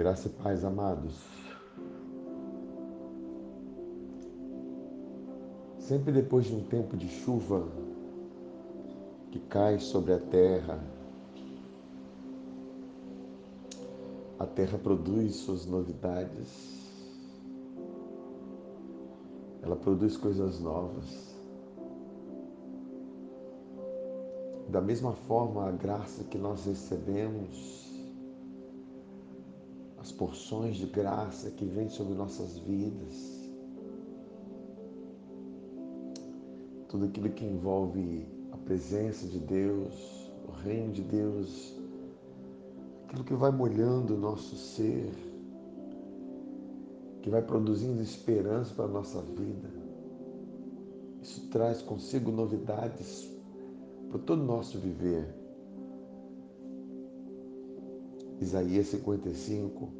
Graça e paz, amados. Sempre depois de um tempo de chuva que cai sobre a terra, a terra produz suas novidades, ela produz coisas novas. Da mesma forma, a graça que nós recebemos as porções de graça que vêm sobre nossas vidas, tudo aquilo que envolve a presença de Deus, o reino de Deus, aquilo que vai molhando o nosso ser, que vai produzindo esperança para a nossa vida. Isso traz consigo novidades para todo o nosso viver. Isaías 55,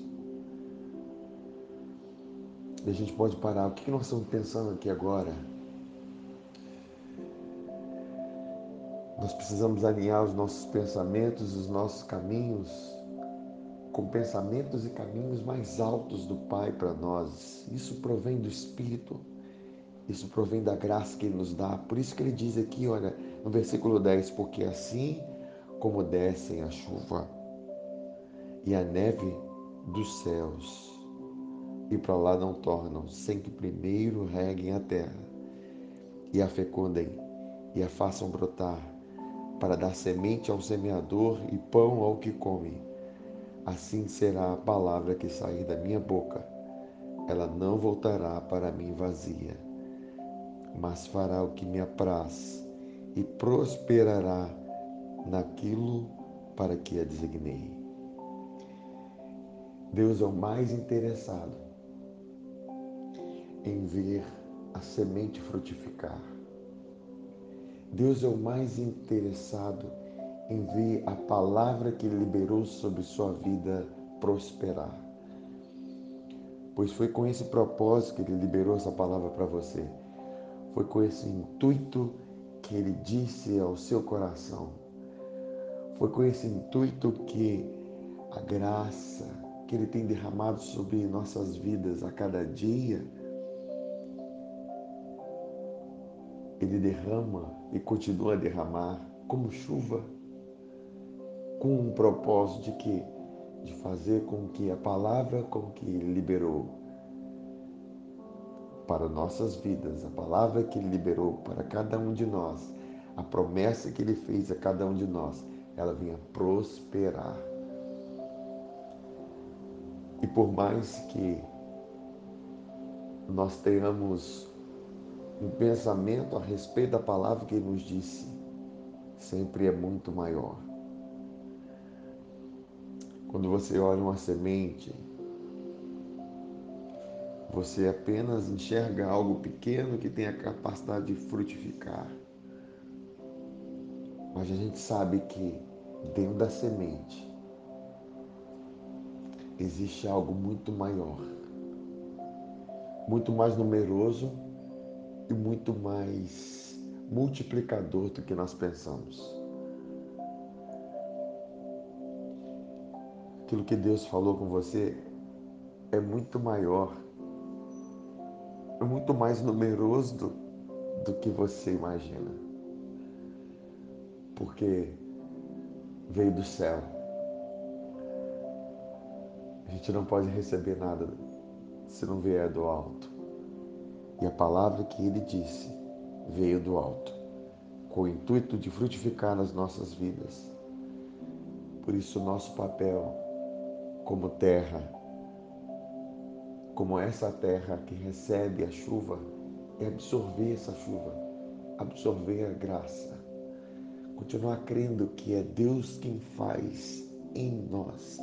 A gente pode parar. O que nós estamos pensando aqui agora? Nós precisamos alinhar os nossos pensamentos, os nossos caminhos, com pensamentos e caminhos mais altos do Pai para nós. Isso provém do Espírito, isso provém da graça que Ele nos dá. Por isso que Ele diz aqui, olha, no versículo 10: Porque assim como descem a chuva e a neve dos céus, e para lá não tornam, sem que primeiro reguem a terra e a fecundem e a façam brotar, para dar semente ao semeador e pão ao que come. Assim será a palavra que sair da minha boca. Ela não voltará para mim vazia, mas fará o que me apraz e prosperará naquilo para que a designei. Deus é o mais interessado em ver a semente frutificar. Deus é o mais interessado em ver a palavra que ele liberou sobre sua vida prosperar. Pois foi com esse propósito que ele liberou essa palavra para você. Foi com esse intuito que ele disse ao seu coração: foi com esse intuito que a graça que Ele tem derramado sobre nossas vidas a cada dia, Ele derrama e continua a derramar como chuva, com um propósito de que de fazer com que a palavra com que Ele liberou para nossas vidas, a palavra que Ele liberou para cada um de nós, a promessa que Ele fez a cada um de nós, ela venha prosperar. E por mais que nós tenhamos um pensamento a respeito da palavra que ele nos disse, sempre é muito maior. Quando você olha uma semente, você apenas enxerga algo pequeno que tem a capacidade de frutificar. Mas a gente sabe que dentro da semente existe algo muito maior, muito mais numeroso e muito mais multiplicador do que nós pensamos. Aquilo que Deus falou com você é muito maior, é muito mais numeroso do, do que você imagina porque veio do céu. A gente não pode receber nada se não vier do alto. E a palavra que ele disse veio do alto, com o intuito de frutificar nas nossas vidas. Por isso, nosso papel como terra, como essa terra que recebe a chuva, é absorver essa chuva, absorver a graça continuar crendo que é Deus quem faz em nós,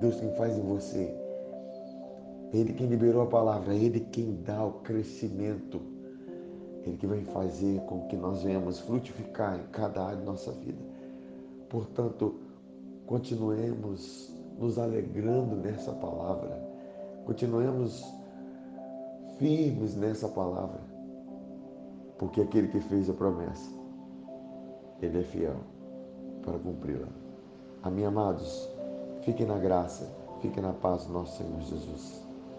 Deus quem faz em você. Ele quem liberou a palavra, Ele quem dá o crescimento. Ele que vai fazer com que nós venhamos frutificar em cada área da nossa vida. Portanto, continuemos nos alegrando nessa palavra, continuemos firmes nessa palavra, porque aquele que fez a promessa, ele é fiel para cumpri-la. Amém, amados, fiquem na graça, fiquem na paz do nosso Senhor Jesus.